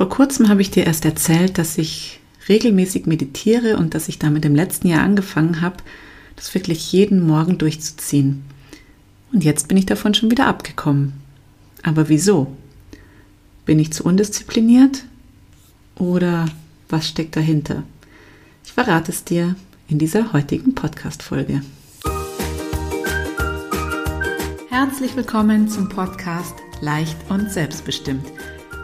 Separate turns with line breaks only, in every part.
Vor kurzem habe ich dir erst erzählt, dass ich regelmäßig meditiere und dass ich damit im letzten Jahr angefangen habe, das wirklich jeden Morgen durchzuziehen. Und jetzt bin ich davon schon wieder abgekommen. Aber wieso? Bin ich zu undiszipliniert? Oder was steckt dahinter? Ich verrate es dir in dieser heutigen Podcast-Folge. Herzlich willkommen zum Podcast Leicht und Selbstbestimmt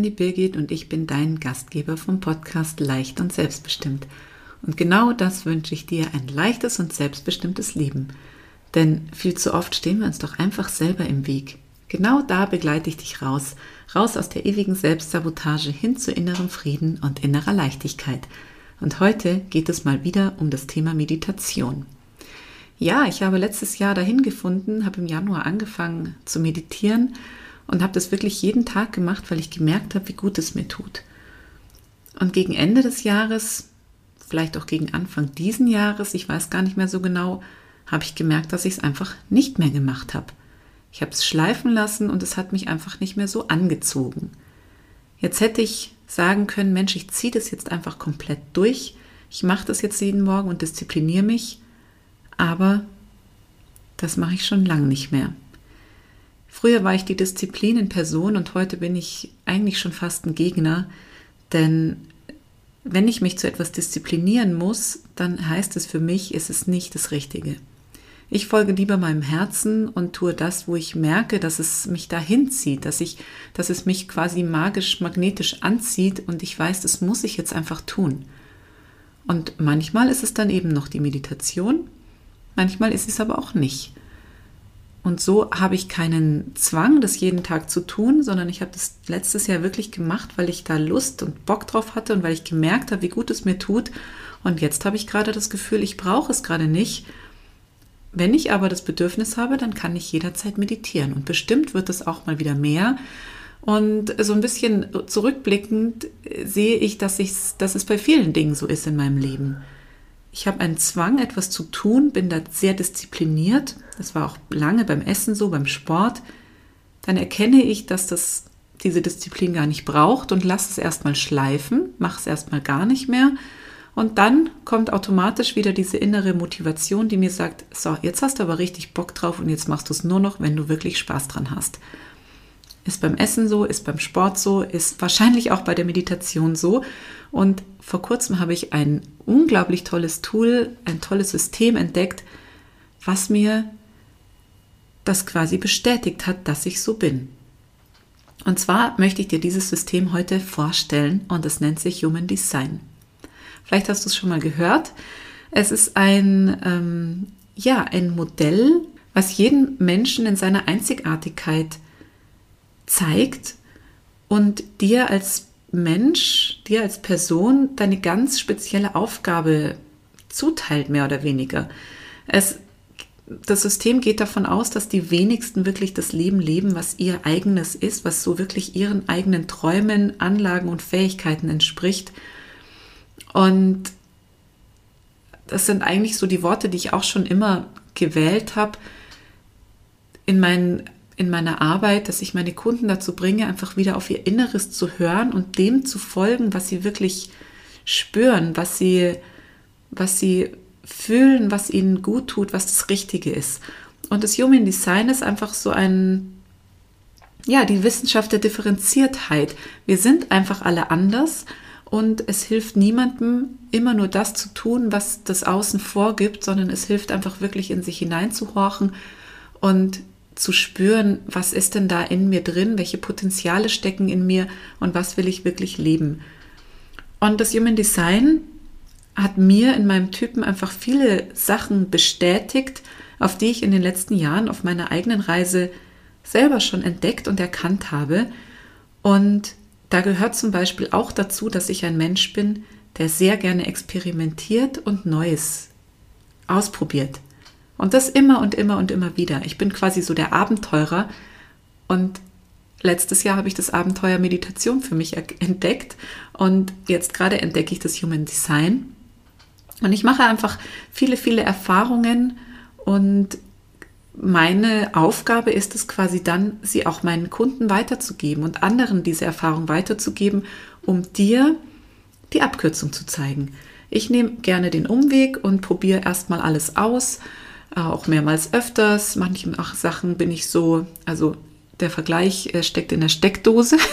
Bin die Birgit und ich bin dein Gastgeber vom Podcast Leicht und Selbstbestimmt. Und genau das wünsche ich dir, ein leichtes und selbstbestimmtes Leben. Denn viel zu oft stehen wir uns doch einfach selber im Weg. Genau da begleite ich dich raus, raus aus der ewigen Selbstsabotage hin zu innerem Frieden und innerer Leichtigkeit. Und heute geht es mal wieder um das Thema Meditation. Ja, ich habe letztes Jahr dahin gefunden, habe im Januar angefangen zu meditieren und habe das wirklich jeden Tag gemacht, weil ich gemerkt habe, wie gut es mir tut. Und gegen Ende des Jahres, vielleicht auch gegen Anfang diesen Jahres, ich weiß gar nicht mehr so genau, habe ich gemerkt, dass ich es einfach nicht mehr gemacht habe. Ich habe es schleifen lassen und es hat mich einfach nicht mehr so angezogen. Jetzt hätte ich sagen können, Mensch, ich ziehe das jetzt einfach komplett durch. Ich mache das jetzt jeden Morgen und diszipliniere mich. Aber das mache ich schon lange nicht mehr. Früher war ich die Disziplin in Person und heute bin ich eigentlich schon fast ein Gegner, denn wenn ich mich zu etwas disziplinieren muss, dann heißt es für mich, ist es nicht das Richtige. Ich folge lieber meinem Herzen und tue das, wo ich merke, dass es mich dahin zieht, dass ich, dass es mich quasi magisch, magnetisch anzieht und ich weiß, das muss ich jetzt einfach tun. Und manchmal ist es dann eben noch die Meditation, manchmal ist es aber auch nicht. Und so habe ich keinen Zwang, das jeden Tag zu tun, sondern ich habe das letztes Jahr wirklich gemacht, weil ich da Lust und Bock drauf hatte und weil ich gemerkt habe, wie gut es mir tut. Und jetzt habe ich gerade das Gefühl, ich brauche es gerade nicht. Wenn ich aber das Bedürfnis habe, dann kann ich jederzeit meditieren. Und bestimmt wird es auch mal wieder mehr. Und so ein bisschen zurückblickend sehe ich, dass, dass es bei vielen Dingen so ist in meinem Leben ich habe einen Zwang, etwas zu tun, bin da sehr diszipliniert. Das war auch lange beim Essen so, beim Sport. Dann erkenne ich, dass das diese Disziplin gar nicht braucht und lasse es erstmal schleifen, mache es erstmal gar nicht mehr. Und dann kommt automatisch wieder diese innere Motivation, die mir sagt, so, jetzt hast du aber richtig Bock drauf und jetzt machst du es nur noch, wenn du wirklich Spaß dran hast. Ist beim Essen so, ist beim Sport so, ist wahrscheinlich auch bei der Meditation so. Und vor kurzem habe ich ein unglaublich tolles Tool, ein tolles System entdeckt, was mir das quasi bestätigt hat, dass ich so bin. Und zwar möchte ich dir dieses System heute vorstellen und es nennt sich Human Design. Vielleicht hast du es schon mal gehört. Es ist ein, ähm, ja, ein Modell, was jeden Menschen in seiner Einzigartigkeit zeigt und dir als Mensch, dir als Person deine ganz spezielle Aufgabe zuteilt, mehr oder weniger. Es, das System geht davon aus, dass die wenigsten wirklich das Leben leben, was ihr eigenes ist, was so wirklich ihren eigenen Träumen, Anlagen und Fähigkeiten entspricht. Und das sind eigentlich so die Worte, die ich auch schon immer gewählt habe in meinen in meiner Arbeit, dass ich meine Kunden dazu bringe, einfach wieder auf ihr Inneres zu hören und dem zu folgen, was sie wirklich spüren, was sie, was sie fühlen, was ihnen gut tut, was das Richtige ist. Und das Human Design ist einfach so ein, ja, die Wissenschaft der Differenziertheit. Wir sind einfach alle anders und es hilft niemandem, immer nur das zu tun, was das Außen vorgibt, sondern es hilft einfach wirklich in sich hineinzuhorchen und zu spüren, was ist denn da in mir drin, welche Potenziale stecken in mir und was will ich wirklich leben. Und das Human Design hat mir in meinem Typen einfach viele Sachen bestätigt, auf die ich in den letzten Jahren auf meiner eigenen Reise selber schon entdeckt und erkannt habe. Und da gehört zum Beispiel auch dazu, dass ich ein Mensch bin, der sehr gerne experimentiert und Neues ausprobiert. Und das immer und immer und immer wieder. Ich bin quasi so der Abenteurer und letztes Jahr habe ich das Abenteuer Meditation für mich entdeckt und jetzt gerade entdecke ich das Human Design. Und ich mache einfach viele, viele Erfahrungen und meine Aufgabe ist es quasi dann, sie auch meinen Kunden weiterzugeben und anderen diese Erfahrung weiterzugeben, um dir die Abkürzung zu zeigen. Ich nehme gerne den Umweg und probiere erstmal alles aus, auch mehrmals öfters. Manche Sachen bin ich so, also der Vergleich steckt in der Steckdose.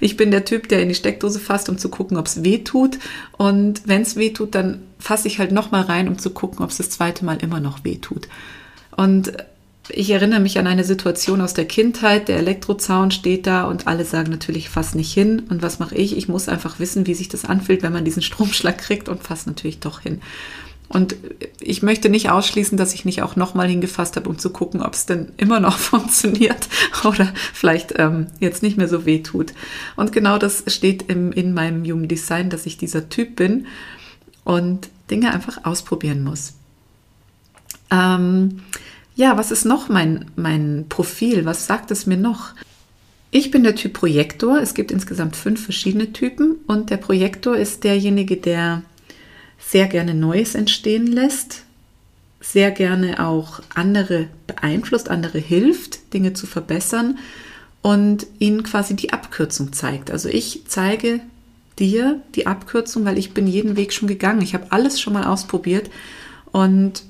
Ich bin der Typ, der in die Steckdose fasst, um zu gucken, ob es weh tut. Und wenn es weh tut, dann fasse ich halt nochmal rein, um zu gucken, ob es das zweite Mal immer noch weh tut. Und ich erinnere mich an eine Situation aus der Kindheit. Der Elektrozaun steht da und alle sagen natürlich, fass nicht hin. Und was mache ich? Ich muss einfach wissen, wie sich das anfühlt, wenn man diesen Stromschlag kriegt und fass natürlich doch hin. Und ich möchte nicht ausschließen, dass ich nicht auch nochmal hingefasst habe, um zu gucken, ob es denn immer noch funktioniert oder vielleicht ähm, jetzt nicht mehr so weh tut. Und genau das steht im, in meinem Human Design, dass ich dieser Typ bin und Dinge einfach ausprobieren muss. Ähm, ja, was ist noch mein, mein Profil? Was sagt es mir noch? Ich bin der Typ Projektor. Es gibt insgesamt fünf verschiedene Typen und der Projektor ist derjenige, der sehr gerne Neues entstehen lässt, sehr gerne auch andere beeinflusst, andere hilft, Dinge zu verbessern und ihnen quasi die Abkürzung zeigt. Also ich zeige dir die Abkürzung, weil ich bin jeden Weg schon gegangen. Ich habe alles schon mal ausprobiert und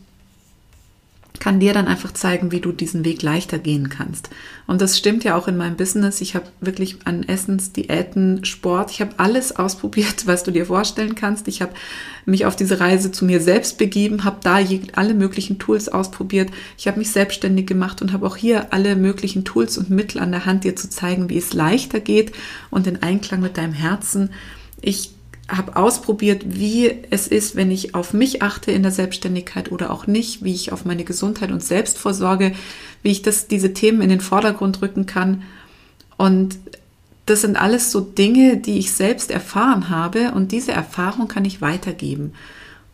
kann dir dann einfach zeigen, wie du diesen Weg leichter gehen kannst. Und das stimmt ja auch in meinem Business. Ich habe wirklich an Essens, Diäten, Sport, ich habe alles ausprobiert, was du dir vorstellen kannst. Ich habe mich auf diese Reise zu mir selbst begeben, habe da alle möglichen Tools ausprobiert. Ich habe mich selbstständig gemacht und habe auch hier alle möglichen Tools und Mittel an der Hand, dir zu zeigen, wie es leichter geht und in Einklang mit deinem Herzen. Ich habe ausprobiert, wie es ist, wenn ich auf mich achte in der Selbstständigkeit oder auch nicht, wie ich auf meine Gesundheit und Selbstvorsorge, wie ich das, diese Themen in den Vordergrund rücken kann. Und das sind alles so Dinge, die ich selbst erfahren habe und diese Erfahrung kann ich weitergeben.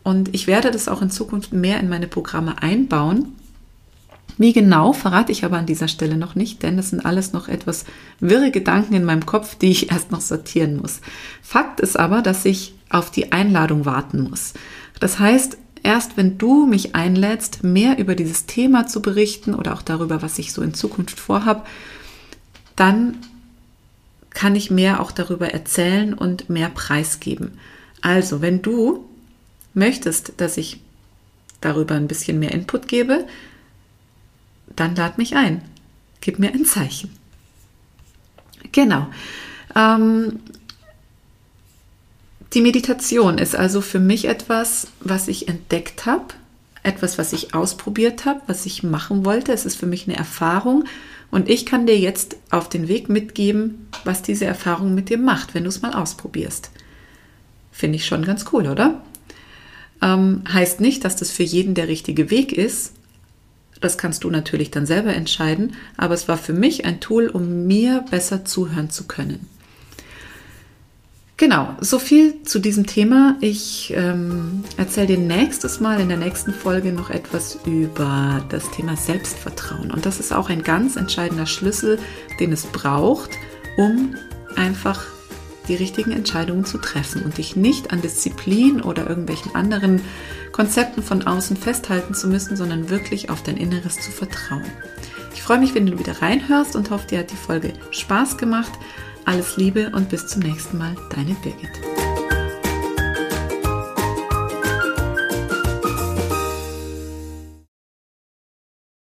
Und ich werde das auch in Zukunft mehr in meine Programme einbauen, wie genau verrate ich aber an dieser Stelle noch nicht, denn das sind alles noch etwas wirre Gedanken in meinem Kopf, die ich erst noch sortieren muss. Fakt ist aber, dass ich auf die Einladung warten muss. Das heißt, erst wenn du mich einlädst, mehr über dieses Thema zu berichten oder auch darüber, was ich so in Zukunft vorhabe, dann kann ich mehr auch darüber erzählen und mehr preisgeben. Also, wenn du möchtest, dass ich darüber ein bisschen mehr Input gebe, dann lad mich ein. Gib mir ein Zeichen. Genau. Ähm, die Meditation ist also für mich etwas, was ich entdeckt habe, etwas, was ich ausprobiert habe, was ich machen wollte. Es ist für mich eine Erfahrung und ich kann dir jetzt auf den Weg mitgeben, was diese Erfahrung mit dir macht, wenn du es mal ausprobierst. Finde ich schon ganz cool, oder? Ähm, heißt nicht, dass das für jeden der richtige Weg ist, das kannst du natürlich dann selber entscheiden, aber es war für mich ein Tool, um mir besser zuhören zu können. Genau, so viel zu diesem Thema. Ich ähm, erzähle dir nächstes Mal in der nächsten Folge noch etwas über das Thema Selbstvertrauen. Und das ist auch ein ganz entscheidender Schlüssel, den es braucht, um einfach die richtigen Entscheidungen zu treffen und dich nicht an Disziplin oder irgendwelchen anderen Konzepten von außen festhalten zu müssen, sondern wirklich auf dein Inneres zu vertrauen. Ich freue mich, wenn du wieder reinhörst und hoffe, dir hat die Folge Spaß gemacht. Alles Liebe und bis zum nächsten Mal, deine Birgit.